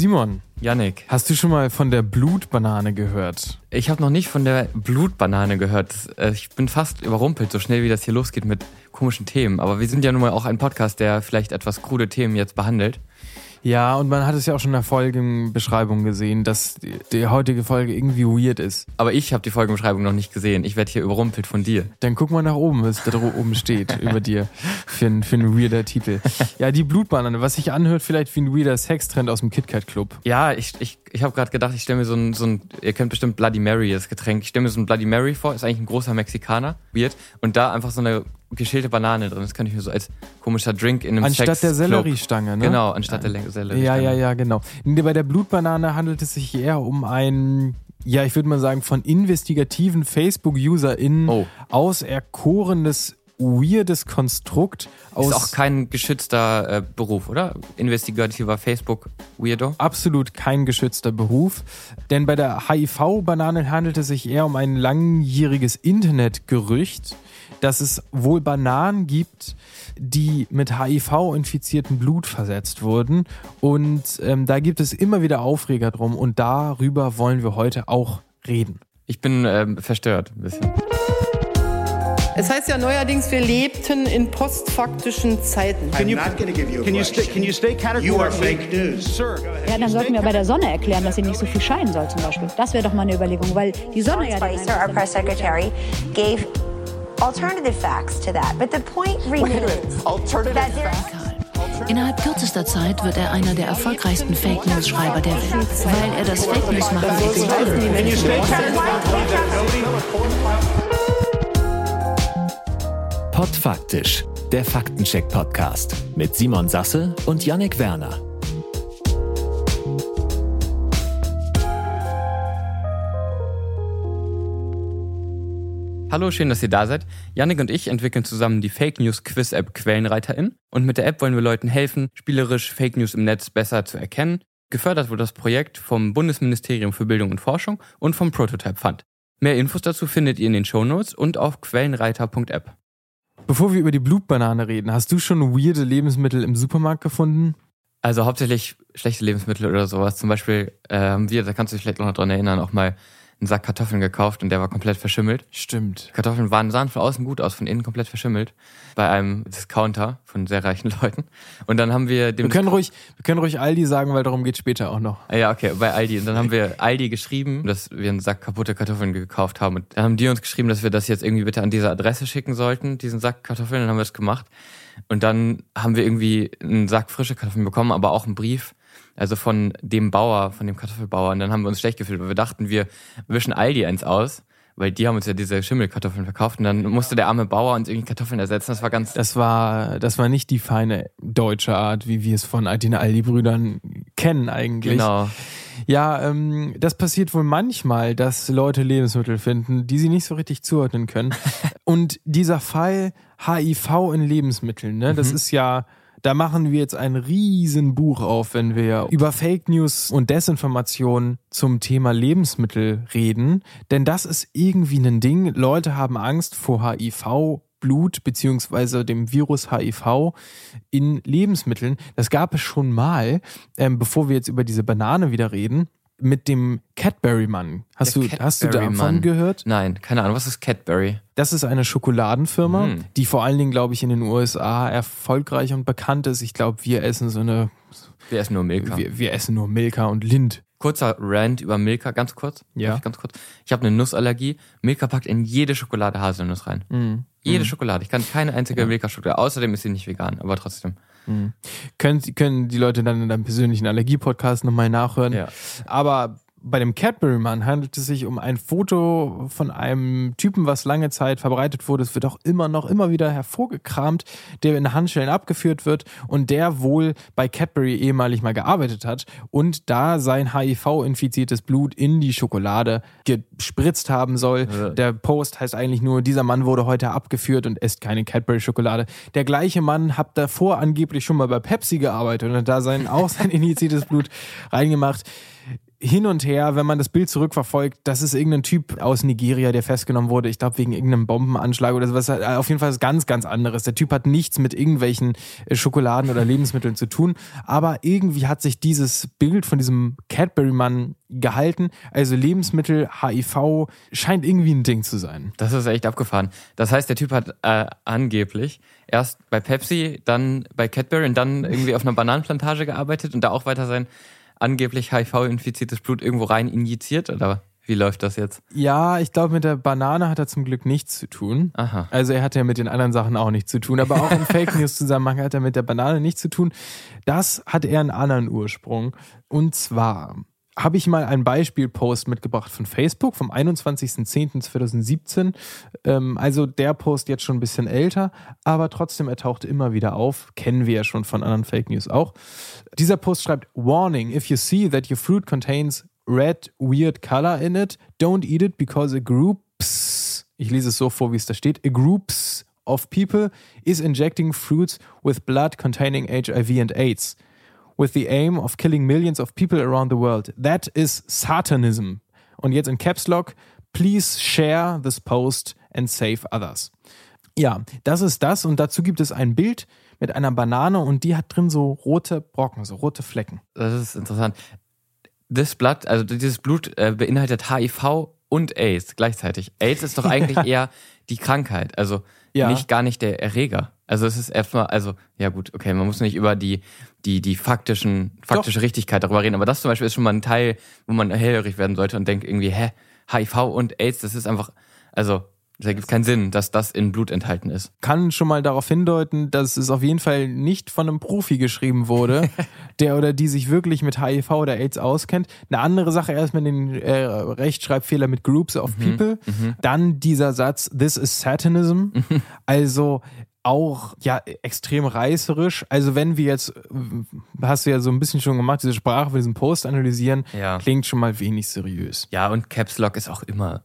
Simon, Yannick, hast du schon mal von der Blutbanane gehört? ich habe noch nicht von der Blutbanane gehört. Äh, Ich bin fast überrumpelt, so schnell wie das hier losgeht mit komischen Themen. Aber wir sind ja nun mal auch ein Podcast, der vielleicht etwas krude Themen jetzt behandelt. Ja, und man hat es ja auch schon in der Folgenbeschreibung gesehen, dass die, die heutige Folge irgendwie weird ist. Aber ich habe die Folgenbeschreibung noch nicht gesehen. Ich werde hier überrumpelt von dir. Dann guck mal nach oben, was da oben steht über dir für ein, für ein weirder Titel. Ja, die Blutbanane, was sich anhört vielleicht wie ein weirder Sextrend aus dem KitKat Club. Ja, ich, ich, ich habe gerade gedacht, ich stelle mir so ein, so ein, ihr kennt bestimmt Bloody Mary, das Getränk. Ich stelle mir so ein Bloody Mary vor, ist eigentlich ein großer Mexikaner, weird. Und da einfach so eine geschälte Banane drin. Das kann ich mir so als komischer Drink in einem Anstatt der Sexclub- Selleriestange, ne? Genau, anstatt der Selleriestange. Ja, ja, ja, genau. Bei der Blutbanane handelt es sich eher um ein, ja, ich würde mal sagen, von investigativen Facebook-UserInnen Oh. auserkorenes, weirdes Konstrukt aus Ist auch kein geschützter äh, Beruf, oder? Investigativer Facebook-Weirdo. absolut kein geschützter Beruf. Denn bei der HIV-Banane handelt es sich eher um ein langjähriges Internetgerücht, dass es wohl Bananen gibt, die mit HIV-infiziertem Blut versetzt wurden. Und ähm, da gibt es immer wieder Aufreger drum. Und darüber wollen wir heute auch reden. Ich bin ähm, verstört ein bisschen. Es heißt ja neuerdings, wir lebten in postfaktischen Zeiten. can you, not gonna give you a can you, stay, can you stay? You are fake news. Sir. Ja, dann sollten wir bei der Sonne erklären, dass sie nicht so viel scheinen soll zum Beispiel. Das wäre doch mal eine Überlegung, weil die Sonne ja... Spicer, our press secretary, gave alternative facts to that. But the point remains that there's Innerhalb kürzester Zeit wird er einer der erfolgreichsten Fake News Schreiber der Welt, weil er das Fake News machen categorically? Podfaktisch, der Faktencheck-Podcast mit Simon Sasse und Yannick Werner. Hallo, schön, dass ihr da seid. Yannick und ich entwickeln zusammen die Fake News Quiz App Quellenreiterin und mit der App wollen wir Leuten helfen, spielerisch Fake News im Netz besser zu erkennen. Gefördert wurde das Projekt vom Bundesministerium für Bildung und Forschung und vom Prototype Fund. Mehr Infos dazu findet ihr in den Shownotes und auf quellenreiter.app. Bevor wir über die Blutbanane reden, hast du schon weirde Lebensmittel im Supermarkt gefunden? Also hauptsächlich schlechte Lebensmittel oder sowas. Zum Beispiel äh, haben wir, da kannst du dich vielleicht noch dran erinnern, auch mal einen Sack Kartoffeln gekauft und der war komplett verschimmelt. Stimmt. Kartoffeln waren, sahen von außen gut aus, von innen komplett verschimmelt. Bei einem Discounter von sehr reichen Leuten. Und dann haben wir dem. Wir können ruhig, wir können ruhig Aldi sagen, weil darum geht später auch noch. Ah Ja, okay, bei Aldi. Und dann haben wir Aldi geschrieben, dass wir einen Sack kaputte Kartoffeln gekauft haben. Und dann haben die uns geschrieben, dass wir das jetzt irgendwie bitte an diese Adresse schicken sollten, diesen Sack Kartoffeln. Dann haben wir es gemacht. Und dann haben wir irgendwie einen Sack frische Kartoffeln bekommen, aber auch einen Brief. Also von dem Bauer, von dem Kartoffelbauer. Und dann haben wir uns schlecht gefühlt, weil wir dachten, wir wischen Aldi eins aus. Weil die haben uns ja diese Schimmelkartoffeln verkauft und dann musste der arme Bauer uns irgendwie Kartoffeln ersetzen. Das war ganz Das war, das war nicht die feine deutsche Art, wie wir es von den Aldi-Brüdern kennen eigentlich. genau. Ja, ähm, das passiert wohl manchmal, dass Leute Lebensmittel finden, die sie nicht so richtig zuordnen können. Und dieser Fall HIV in Lebensmitteln, ne, das ist ja, da machen wir jetzt ein riesen Buch auf, wenn wir über Fake News und Desinformation zum Thema Lebensmittel reden. Denn das ist irgendwie ein Ding. Leute haben Angst vor HIV. Blut beziehungsweise dem Virus HIV in Lebensmitteln. Das gab es schon mal, ähm, bevor wir jetzt über diese Banane wieder reden, mit dem Cadbury-Mann. Hast, du, hast du davon Cadbury-Mann. gehört? Nein, keine Ahnung. Was ist Cadbury? Das ist eine Schokoladenfirma, Mhm. die vor allen Dingen, glaube ich, in den USA erfolgreich und bekannt ist. Ich glaube, wir essen so eine, Wir essen nur Milka. wir, wir essen nur Milka und Lind. Kurzer Rant über Milka, ganz kurz. Ja. Ich ganz kurz. Ich habe eine Nussallergie. Milka packt in jede Schokolade Haselnuss rein. Mhm. Jede Schokolade. Ich kann keine einzige Milka-Schokolade. Außerdem ist sie nicht vegan, aber trotzdem. Können, können die Leute dann in deinem persönlichen Allergie-Podcast nochmal nachhören. Ja. Aber bei dem Cadbury-Mann handelt es sich um ein Foto von einem Typen, was lange Zeit verbreitet wurde. Es wird auch immer noch, immer wieder hervorgekramt, der in Handschellen abgeführt wird und der wohl bei Cadbury ehemalig mal gearbeitet hat und da sein HIV-infiziertes Blut in die Schokolade gespritzt haben soll. Ja. Der Post heißt eigentlich nur, dieser Mann wurde heute abgeführt und isst keine Cadbury-Schokolade. Der gleiche Mann hat davor angeblich schon mal bei Pepsi gearbeitet und hat da sein, auch sein injiziertes Blut reingemacht hin und her, wenn man das Bild zurückverfolgt, das ist irgendein Typ aus Nigeria, der festgenommen wurde. Ich glaube, wegen irgendeinem Bombenanschlag oder sowas. Auf jeden Fall ist ganz, ganz anderes. Der Typ hat nichts mit irgendwelchen äh, Schokoladen oder Lebensmitteln zu tun. Aber irgendwie hat sich dieses Bild von diesem Cadbury-Mann gehalten. Also Lebensmittel, HIV scheint irgendwie ein Ding zu sein. Das ist echt abgefahren. Das heißt, der Typ hat äh, angeblich erst bei Pepsi, dann bei Cadbury und dann irgendwie auf einer Bananenplantage gearbeitet und da auch weiter sein angeblich HIV-infiziertes Blut irgendwo rein injiziert oder wie läuft das jetzt? Ja, ich glaube, mit der Banane hat er zum Glück nichts zu tun. Aha. Also er hat ja mit den anderen Sachen auch nichts zu tun. Aber auch im Fake News Zusammenhang hat er mit der Banane nichts zu tun. Das hat eher einen anderen Ursprung. Und zwar habe ich mal einen Beispielpost mitgebracht von Facebook vom 21.10.2017. Ähm, also der Post jetzt schon ein bisschen älter, aber trotzdem, er taucht immer wieder auf. Kennen wir ja schon von anderen Fake News auch. Dieser Post schreibt, Warning, if you see that your fruit contains red, weird color in it, don't eat it because a groups, ich lese es so vor, wie es da steht, a groups of people is injecting fruits with blood containing HIV and AIDS with the aim of killing millions of people around the world. That is Satanism. Und jetzt in Caps Lock, please share this post and save others. Ja, das ist das und dazu gibt es ein Bild mit einer Banane und die hat drin so rote Brocken, so rote Flecken. Das ist interessant. Das Blatt, also dieses Blut äh, beinhaltet HIV und AIDS gleichzeitig. AIDS ist doch eigentlich eher die Krankheit, also ja. nicht gar nicht der Erreger. Also es ist erstmal, also, ja gut, okay, man muss nicht über die, die, die faktischen, faktische Doch. Richtigkeit darüber reden, aber das zum Beispiel ist schon mal ein Teil, wo man hellhörig werden sollte und denkt irgendwie, hä, HIV und AIDS, das ist einfach, also, das ergibt keinen Sinn, dass das in Blut enthalten ist. Kann schon mal darauf hindeuten, dass es auf jeden Fall nicht von einem Profi geschrieben wurde, der oder die sich wirklich mit HIV oder AIDS auskennt. Eine andere Sache erstmal den äh, Rechtschreibfehler mit Groups of mhm, People. Mhm. Dann dieser Satz, this is Satanism. Mhm. Also auch ja extrem reißerisch. Also wenn wir jetzt, hast du ja so ein bisschen schon gemacht, diese Sprache für diesen Post analysieren, ja. klingt schon mal wenig seriös. Ja, und Caps Lock ist auch immer,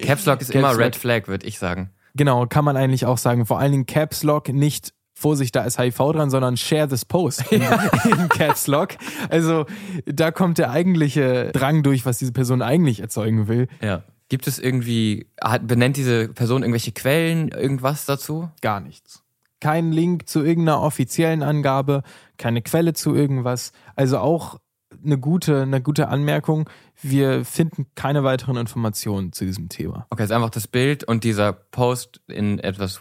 Caps Lock ist immer Red Flag, würde ich sagen. Genau, kann man eigentlich auch sagen. Vor allen Dingen Caps Lock nicht Vorsicht, da ist HIV dran, sondern share this post in, in Caps Lock. Also da kommt der eigentliche Drang durch, was diese Person eigentlich erzeugen will. Ja. Gibt es irgendwie, benennt diese Person irgendwelche Quellen, irgendwas dazu? Gar nichts. Kein Link zu irgendeiner offiziellen Angabe, keine Quelle zu irgendwas. Also auch eine gute, eine gute Anmerkung. Wir finden keine weiteren Informationen zu diesem Thema. Okay, es ist einfach das Bild und dieser Post in etwas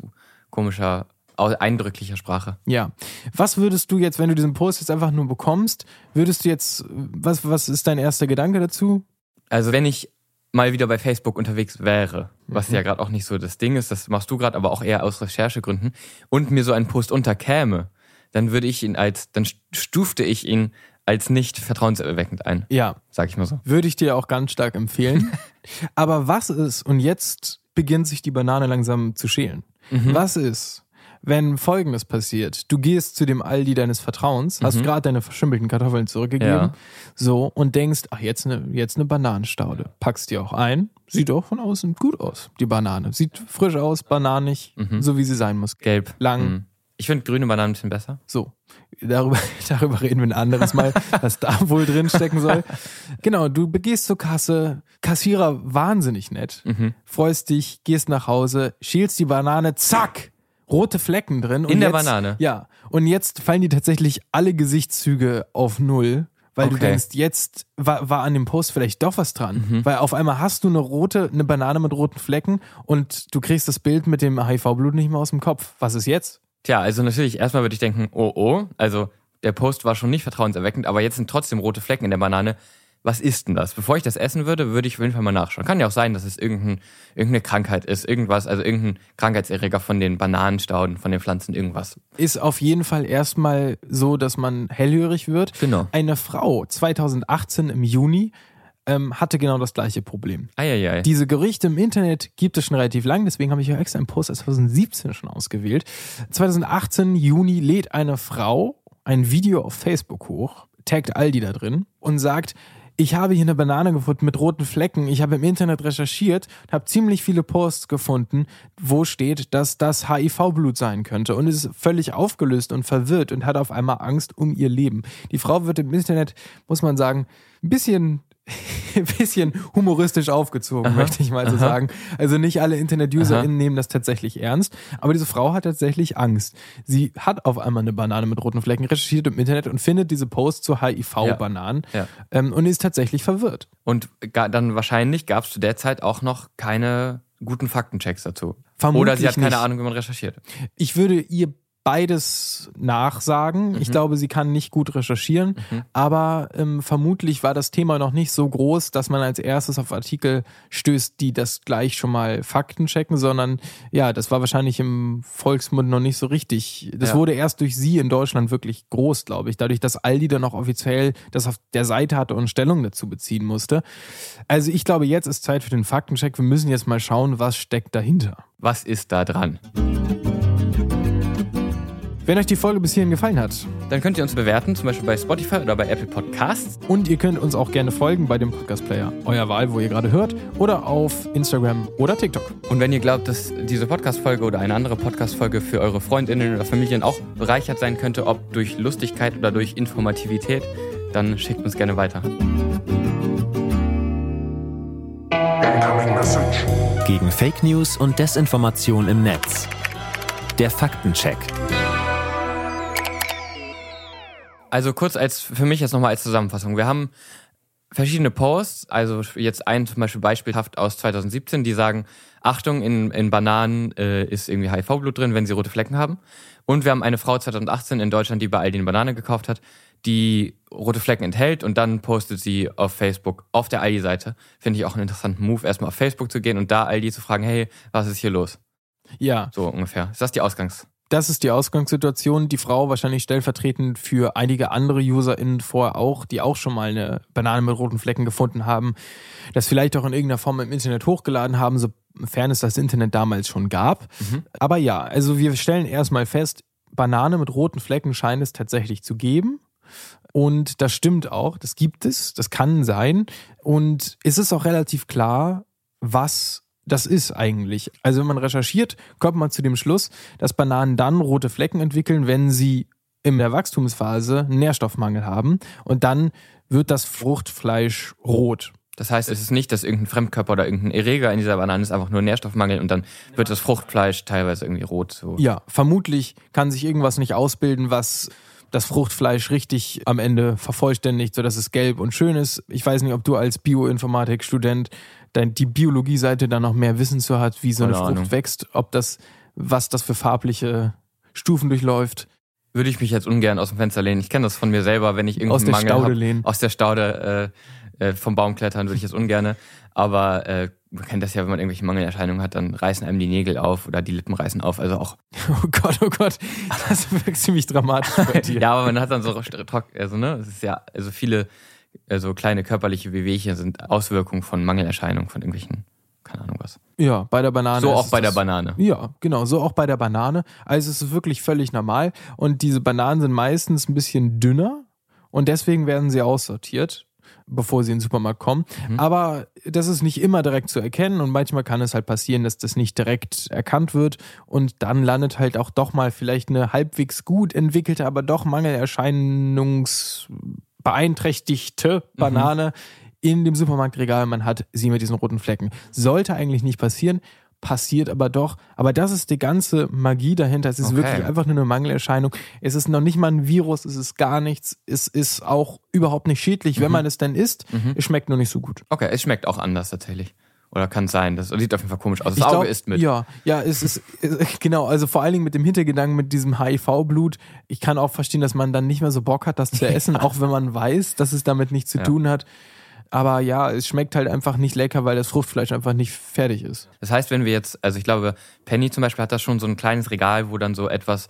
komischer, eindrücklicher Sprache. Ja. Was würdest du jetzt, wenn du diesen Post jetzt einfach nur bekommst, würdest du jetzt, was, was ist dein erster Gedanke dazu? Also wenn ich mal wieder bei Facebook unterwegs wäre, was mhm. ja gerade auch nicht so das Ding ist, das machst du gerade, aber auch eher aus Recherchegründen, und mir so einen Post unterkäme, dann würde ich ihn als, dann stufte ich ihn als nicht vertrauenserweckend ein. Ja. Sag ich mal so. Würde ich dir auch ganz stark empfehlen. aber was ist, und jetzt beginnt sich die Banane langsam zu schälen. Mhm. Was ist, wenn folgendes passiert. Du gehst zu dem Aldi deines Vertrauens, hast mhm. gerade deine verschimmelten Kartoffeln zurückgegeben, ja. so und denkst, ach, jetzt eine, jetzt eine Bananenstaude. Packst die auch ein. Sieht auch von außen gut aus, die Banane. Sieht frisch aus, bananig, mhm. so wie sie sein muss. Gelb. Lang. Mhm. Ich finde grüne Bananen ein bisschen besser. So. Darüber, darüber reden wir ein anderes Mal, was da wohl drin stecken soll. Genau, du begehst zur Kasse, Kassierer wahnsinnig nett, mhm. freust dich, gehst nach Hause, schielst die Banane, zack, rote Flecken drin. In der Banane? Ja. Und jetzt fallen die tatsächlich alle Gesichtszüge auf Null. Weil okay. du denkst, jetzt war, war an dem Post vielleicht doch was dran. Mhm. Weil auf einmal hast du eine rote, eine Banane mit roten Flecken und du kriegst das Bild mit dem HIV-Blut nicht mehr aus dem Kopf. Was ist jetzt? Tja, also natürlich, erstmal würde ich denken, oh oh, also der Post war schon nicht vertrauenserweckend, aber jetzt sind trotzdem rote Flecken in der Banane was ist denn das? Bevor ich das essen würde, würde ich auf jeden Fall mal nachschauen. Kann ja auch sein, dass es irgendein, irgendeine Krankheit ist, irgendwas, also irgendein Krankheitserreger von den Bananenstauden, von den Pflanzen, irgendwas. Ist auf jeden Fall erstmal so, dass man hellhörig wird. Genau. Eine Frau 2018 im Juni ähm, hatte genau das gleiche Problem. Eieiei. Diese Gerüchte im Internet gibt es schon relativ lang, deswegen habe ich ja extra einen Post aus 2017 schon ausgewählt. 2018 Juni lädt eine Frau ein Video auf Facebook hoch, taggt Aldi da drin und sagt, ich habe hier eine Banane gefunden mit roten Flecken. Ich habe im Internet recherchiert, habe ziemlich viele Posts gefunden, wo steht, dass das HIV-Blut sein könnte und ist völlig aufgelöst und verwirrt und hat auf einmal Angst um ihr Leben. Die Frau wird im Internet, muss man sagen, ein bisschen ein bisschen humoristisch aufgezogen, aha, möchte ich mal so aha. sagen. Also nicht alle Internet-UserInnen nehmen das tatsächlich ernst, aber diese Frau hat tatsächlich Angst. Sie hat auf einmal eine Banane mit roten Flecken, recherchiert im Internet und findet diese Posts zu HIV-Bananen ja, ja. ähm, und ist tatsächlich verwirrt. Und dann wahrscheinlich gab es zu der Zeit auch noch keine guten Faktenchecks dazu. Vermutlich Oder sie hat keine nicht. Ahnung, wie man recherchiert. Ich würde ihr beides nachsagen. Mhm. Ich glaube, sie kann nicht gut recherchieren, mhm. aber ähm, vermutlich war das Thema noch nicht so groß, dass man als erstes auf Artikel stößt, die das gleich schon mal Fakten checken, sondern ja, das war wahrscheinlich im Volksmund noch nicht so richtig. Das ja. wurde erst durch sie in Deutschland wirklich groß, glaube ich, dadurch, dass Aldi dann auch offiziell das auf der Seite hatte und Stellung dazu beziehen musste. Also ich glaube, jetzt ist Zeit für den Faktencheck. Wir müssen jetzt mal schauen, was steckt dahinter. Was ist da dran? Wenn euch die Folge bis hierhin gefallen hat, dann könnt ihr uns bewerten, zum Beispiel bei Spotify oder bei Apple Podcasts. Und ihr könnt uns auch gerne folgen bei dem Podcast-Player, euer Wahl, wo ihr gerade hört, oder auf Instagram oder TikTok. Und wenn ihr glaubt, dass diese Podcast-Folge oder eine andere Podcast-Folge für eure Freundinnen oder Familien auch bereichert sein könnte, ob durch Lustigkeit oder durch Informativität, dann schickt uns gerne weiter. Gegen Fake News und Desinformation im Netz. Der Faktencheck. Also kurz als für mich jetzt nochmal als Zusammenfassung. Wir haben verschiedene Posts, also jetzt ein zum Beispiel beispielhaft aus 2017, die sagen, Achtung, in, in Bananen äh, ist irgendwie HIV-Blut drin, wenn sie rote Flecken haben. Und wir haben eine Frau 2018 in Deutschland, die bei Aldi eine Banane gekauft hat, die rote Flecken enthält und dann postet sie auf Facebook auf der Aldi-Seite. Finde ich auch einen interessanten Move, erstmal auf Facebook zu gehen und da Aldi zu fragen, hey, was ist hier los? Ja. So ungefähr. Ist das die Ausgangs? Das ist die Ausgangssituation. Die Frau wahrscheinlich stellvertretend für einige andere UserInnen vorher auch, die auch schon mal eine Banane mit roten Flecken gefunden haben, das vielleicht auch in irgendeiner Form im Internet hochgeladen haben, sofern es das Internet damals schon gab. Mhm. Aber ja, also wir stellen erstmal fest, Banane mit roten Flecken scheint es tatsächlich zu geben. Und das stimmt auch, das gibt es, das kann sein. Und es ist auch relativ klar, was das ist eigentlich. Also wenn man recherchiert, kommt man zu dem Schluss, dass Bananen dann rote Flecken entwickeln, wenn sie in der Wachstumsphase Nährstoffmangel haben und dann wird das Fruchtfleisch rot. Das heißt, es ist nicht, dass irgendein Fremdkörper oder irgendein Erreger in dieser Banane ist, einfach nur Nährstoffmangel und dann wird das Fruchtfleisch teilweise irgendwie rot. So. Ja, vermutlich kann sich irgendwas nicht ausbilden, was das Fruchtfleisch richtig am Ende vervollständigt, sodass es gelb und schön ist. Ich weiß nicht, ob du als Bioinformatik-Student die Biologie-Seite da noch mehr Wissen zu hat, wie so eine Frucht Ahnung. wächst, ob das, was das für farbliche Stufen durchläuft. Würde ich mich jetzt ungern aus dem Fenster lehnen. Ich kenne das von mir selber, wenn ich irgendeinen aus der Mangel Staude hab, lehnen. aus der Staude äh, äh, vom Baum klettern, würde ich jetzt ungern. Aber äh, man kennt das ja, wenn man irgendwelche Mangelerscheinungen hat, dann reißen einem die Nägel auf oder die Lippen reißen auf. Also auch. Oh Gott, oh Gott, das wirkt ziemlich dramatisch bei dir. ja, aber man hat dann so also ne, es ist ja, also viele also kleine körperliche Wehwehchen sind Auswirkungen von Mangelerscheinungen von irgendwelchen, keine Ahnung was. Ja, bei der Banane. So auch bei der Banane. Ja, genau, so auch bei der Banane. Also es ist wirklich völlig normal und diese Bananen sind meistens ein bisschen dünner und deswegen werden sie aussortiert bevor sie in den Supermarkt kommen. Mhm. Aber das ist nicht immer direkt zu erkennen und manchmal kann es halt passieren, dass das nicht direkt erkannt wird und dann landet halt auch doch mal vielleicht eine halbwegs gut entwickelte, aber doch Mangelerscheinungs beeinträchtigte Banane mhm. in dem Supermarktregal. Man hat sie mit diesen roten Flecken. Sollte eigentlich nicht passieren, passiert aber doch. Aber das ist die ganze Magie dahinter. Es ist okay. wirklich einfach nur eine Mangelerscheinung. Es ist noch nicht mal ein Virus, es ist gar nichts. Es ist auch überhaupt nicht schädlich, mhm. wenn man es denn isst. Mhm. Es schmeckt nur nicht so gut. Okay, es schmeckt auch anders tatsächlich. Oder kann sein. Das sieht auf jeden Fall komisch aus. Das ich Auge glaub, ist mit. Ja, ja, es ist, genau, also vor allen Dingen mit dem Hintergedanken, mit diesem HIV-Blut. Ich kann auch verstehen, dass man dann nicht mehr so Bock hat, das zu essen, auch wenn man weiß, dass es damit nichts zu ja. tun hat. Aber ja, es schmeckt halt einfach nicht lecker, weil das Fruchtfleisch einfach nicht fertig ist. Das heißt, wenn wir jetzt, also ich glaube, Penny zum Beispiel hat da schon so ein kleines Regal, wo dann so etwas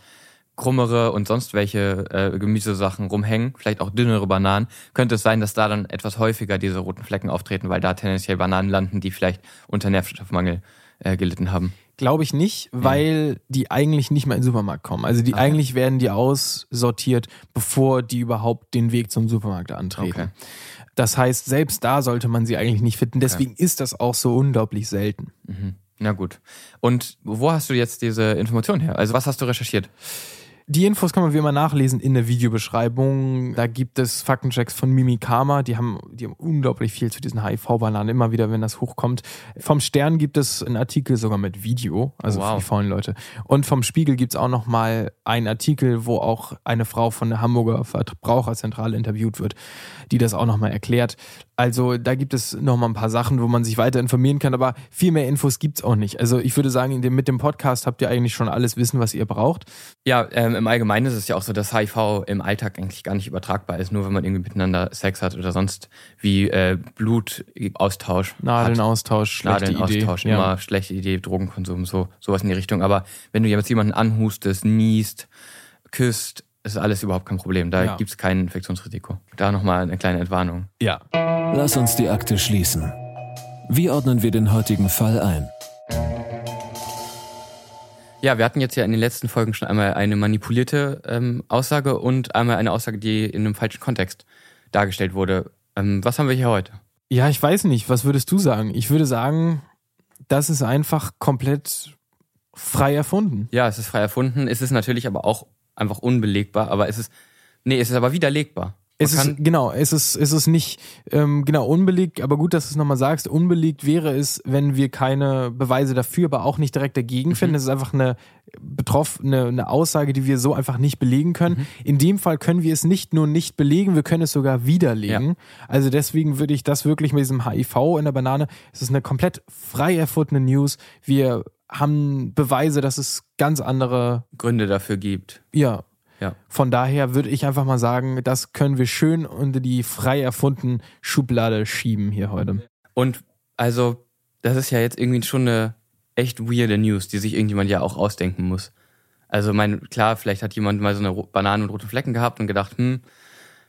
krummere und sonst welche äh, Gemüsesachen rumhängen, vielleicht auch dünnere Bananen, könnte es sein, dass da dann etwas häufiger diese roten Flecken auftreten, weil da tendenziell Bananen landen, die vielleicht unter Nährstoffmangel äh, gelitten haben. Glaube ich nicht, weil die eigentlich nicht mehr in den Supermarkt kommen. Also die Okay. eigentlich werden die aussortiert, bevor die überhaupt den Weg zum Supermarkt antreten. Okay. Das heißt, selbst da sollte man sie eigentlich nicht finden. Deswegen ist das auch so unglaublich selten. Mhm. Na gut. Und wo hast du jetzt diese Information her? Also was hast du recherchiert? Die Infos kann man wie immer nachlesen in der Videobeschreibung. Da gibt es Faktenchecks von Mimikama. Die haben, die haben unglaublich viel zu diesen HIV-Bananen, immer wieder, wenn das hochkommt. Vom Stern gibt es einen Artikel sogar mit Video, also Wow. für die faulen Leute. Und vom Spiegel gibt es auch nochmal einen Artikel, wo auch eine Frau von der Hamburger Verbraucherzentrale interviewt wird, die das auch nochmal erklärt. Also da gibt es nochmal ein paar Sachen, wo man sich weiter informieren kann, aber viel mehr Infos gibt's auch nicht. Also ich würde sagen, dem, mit dem Podcast habt ihr eigentlich schon alles Wissen, was ihr braucht. Ja, ähm, im Allgemeinen ist es ja auch so, dass HIV im Alltag eigentlich gar nicht übertragbar ist, nur wenn man irgendwie miteinander Sex hat oder sonst wie äh, Blutaustausch. Nadelnaustausch, hat. schlechte Nadelnaustausch, Idee. Ja. immer schlechte Idee, Drogenkonsum, so sowas in die Richtung. Aber wenn du jetzt jemanden anhustest, niest, küsst, ist alles überhaupt kein Problem. Da Ja. gibt's kein Infektionsrisiko. Da nochmal eine kleine Entwarnung. Ja. Lass uns die Akte schließen. Wie ordnen wir den heutigen Fall ein? Ja, wir hatten jetzt ja in den letzten Folgen schon einmal eine manipulierte ähm, Aussage und einmal eine Aussage, die in einem falschen Kontext dargestellt wurde. Ähm, was haben wir hier heute? Ja, ich weiß nicht. Was würdest du sagen? Ich würde sagen, das ist einfach komplett frei erfunden. Ja, es ist frei erfunden. Es ist natürlich aber auch einfach unbelegbar, aber es ist, nee, es ist aber widerlegbar. Man Es ist, genau, es ist, es ist nicht, ähm, genau, unbelegt, aber gut, dass du es nochmal sagst. Unbelegt wäre es, wenn wir keine Beweise dafür, aber auch nicht direkt dagegen finden. Es ist einfach eine betroffene, eine Aussage, die wir so einfach nicht belegen können. In dem Fall können wir es nicht nur nicht belegen, wir können es sogar widerlegen. Also deswegen würde ich das wirklich mit diesem HIV in der Banane, es ist eine komplett frei erfundene News. Wir haben Beweise, dass es ganz andere Gründe dafür gibt. ja. Ja. Von daher würde ich einfach mal sagen, das können wir schön unter die frei erfundene Schublade schieben hier heute. Und also, das ist ja jetzt irgendwie schon eine echt weirde News, die sich irgendjemand ja auch ausdenken muss. Also, mein, klar, vielleicht hat jemand mal so eine Banane und rote Flecken gehabt und gedacht, hm,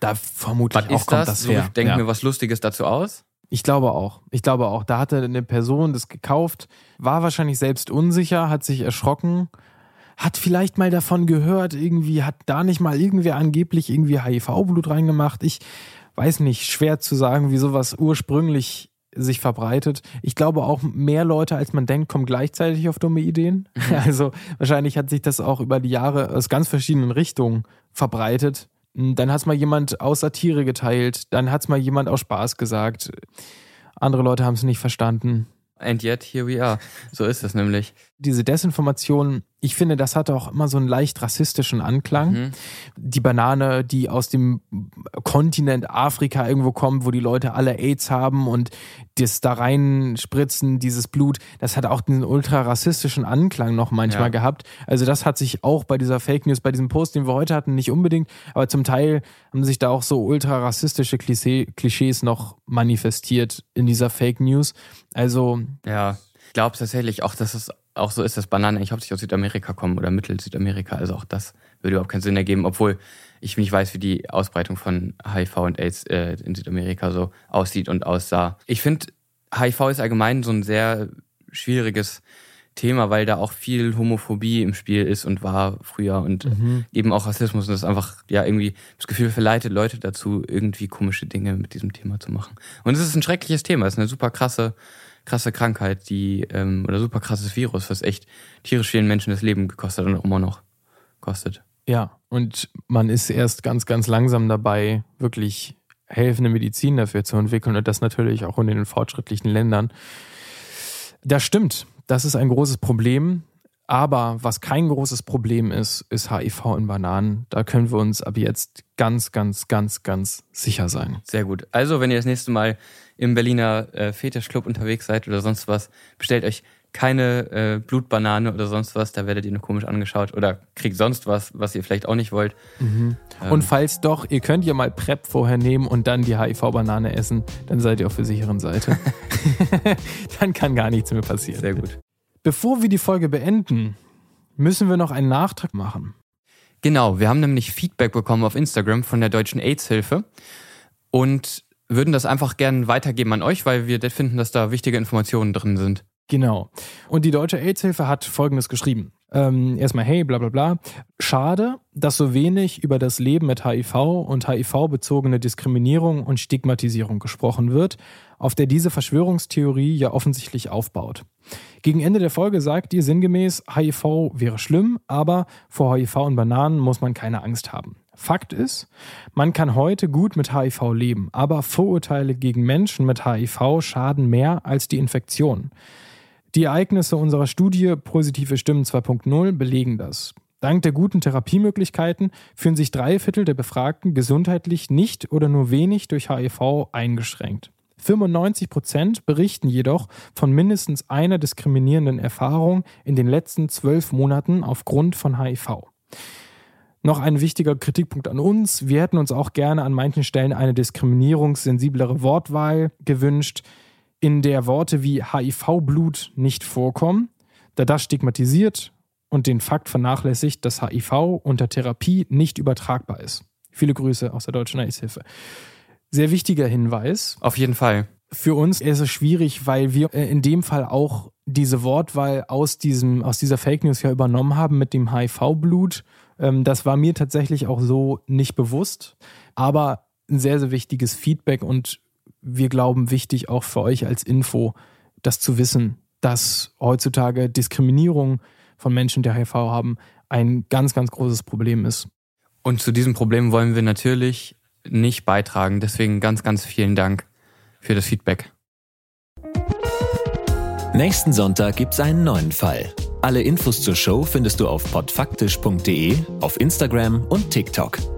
Da vermutlich was auch ist kommt das? das so, her. ich denke Ja. mir was Lustiges dazu aus. Ich glaube auch. Ich glaube auch. Da hatte eine Person das gekauft, war wahrscheinlich selbst unsicher, hat sich erschrocken, hat vielleicht mal davon gehört, irgendwie hat da nicht mal irgendwer angeblich irgendwie HIV-Blut reingemacht. Ich weiß nicht, schwer zu sagen, wie sowas ursprünglich sich verbreitet. Ich glaube auch mehr Leute, als man denkt, kommen gleichzeitig auf dumme Ideen. Also wahrscheinlich hat sich das auch über die Jahre aus ganz verschiedenen Richtungen verbreitet. Dann hat es mal jemand aus Satire geteilt, dann hat es mal jemand aus Spaß gesagt. Andere Leute haben es nicht verstanden. And yet, here we are. So ist es nämlich. Diese Desinformation, ich finde, das hatte auch immer so einen leicht rassistischen Anklang. Mhm. Die Banane, die aus dem Kontinent Afrika irgendwo kommt, wo die Leute alle AIDS haben und das da reinspritzen, dieses Blut, das hat auch diesen ultra rassistischen Anklang noch manchmal Ja. gehabt. Also das hat sich auch bei dieser Fake News, bei diesem Post, den wir heute hatten, nicht unbedingt, aber zum Teil haben sich da auch so ultra rassistische Klischee, Klischees noch manifestiert in dieser Fake News. Also Ja, ich glaube tatsächlich auch, dass es auch so ist, dass Bananen eigentlich hauptsächlich aus Südamerika kommen oder Mittel-Südamerika. Also auch das würde überhaupt keinen Sinn ergeben, obwohl ich nicht weiß, wie die Ausbreitung von HIV und AIDS äh, in Südamerika so aussieht und aussah. Ich finde, HIV ist allgemein so ein sehr schwieriges Thema, weil da auch viel Homophobie im Spiel ist und war früher und Mhm. eben auch Rassismus und das einfach ja irgendwie das Gefühl verleitet Leute dazu, irgendwie komische Dinge mit diesem Thema zu machen. Und es ist ein schreckliches Thema, es ist eine super krasse, krasse Krankheit, die ähm, oder super krasses Virus, was echt tierisch vielen Menschen das Leben gekostet und auch immer noch kostet. Ja, und man ist erst ganz, ganz langsam dabei, wirklich helfende Medizin dafür zu entwickeln und das natürlich auch in den fortschrittlichen Ländern. Das stimmt, das ist ein großes Problem. Aber was kein großes Problem ist, ist HIV in Bananen. Da können wir uns ab jetzt ganz, ganz, ganz, ganz sicher sein. Sehr gut. Also, wenn ihr das nächste Mal im Berliner äh, Fetischclub unterwegs seid oder sonst was, bestellt euch keine äh, Blutbanane oder sonst was, da werdet ihr nur komisch angeschaut oder kriegt sonst was, was ihr vielleicht auch nicht wollt. Ähm, Und falls doch, ihr könnt ja mal PrEP vorher nehmen und dann die HIV-Banane essen, dann seid ihr auf der sicheren Seite. dann kann gar nichts mehr passieren. Sehr gut. Bevor wir die Folge beenden, müssen wir noch einen Nachtrag machen. Genau, wir haben nämlich Feedback bekommen auf Instagram von der Deutschen AIDS-Hilfe und würden das einfach gerne weitergeben an euch, weil wir finden, dass da wichtige Informationen drin sind. Genau. Und die Deutsche AIDS-Hilfe hat Folgendes geschrieben. Ähm, erstmal, hey, bla bla bla. Schade, dass so wenig über das Leben mit HIV und HIV-bezogene Diskriminierung und Stigmatisierung gesprochen wird, auf der diese Verschwörungstheorie ja offensichtlich aufbaut. Gegen Ende der Folge sagt ihr sinngemäß, HIV wäre schlimm, aber vor HIV und Bananen muss man keine Angst haben. Fakt ist, man kann heute gut mit HIV leben, aber Vorurteile gegen Menschen mit HIV schaden mehr als die Infektion. Die Ereignisse unserer Studie Positive Stimmen 2.0 belegen das. Dank der guten Therapiemöglichkeiten fühlen sich drei Viertel der Befragten gesundheitlich nicht oder nur wenig durch HIV eingeschränkt. 95 Prozent berichten jedoch von mindestens einer diskriminierenden Erfahrung in den letzten zwölf Monaten aufgrund von HIV. Noch ein wichtiger Kritikpunkt an uns. Wir hätten uns auch gerne an manchen Stellen eine diskriminierungssensiblere Wortwahl gewünscht, in der Worte wie HIV-Blut nicht vorkommen, da das stigmatisiert und den Fakt vernachlässigt, dass HIV unter Therapie nicht übertragbar ist. Viele Grüße aus der Deutschen AIDS-Hilfe. Sehr wichtiger Hinweis. Auf jeden Fall. Für uns ist es schwierig, weil wir äh, in dem Fall auch diese Wortwahl aus, diesem, aus dieser Fake News ja übernommen haben mit dem HIV-Blut. Ähm, das war mir tatsächlich auch so nicht bewusst. Aber ein sehr, sehr wichtiges Feedback und wir glauben wichtig auch für euch als Info, das zu wissen, dass heutzutage Diskriminierung von Menschen, die HIV haben, ein ganz, ganz großes Problem ist. Und zu diesem Problem wollen wir natürlich nicht beitragen. Deswegen ganz, ganz vielen Dank für das Feedback. Nächsten Sonntag gibt's einen neuen Fall. Alle Infos zur Show findest du auf podfaktisch.de, auf Instagram und TikTok.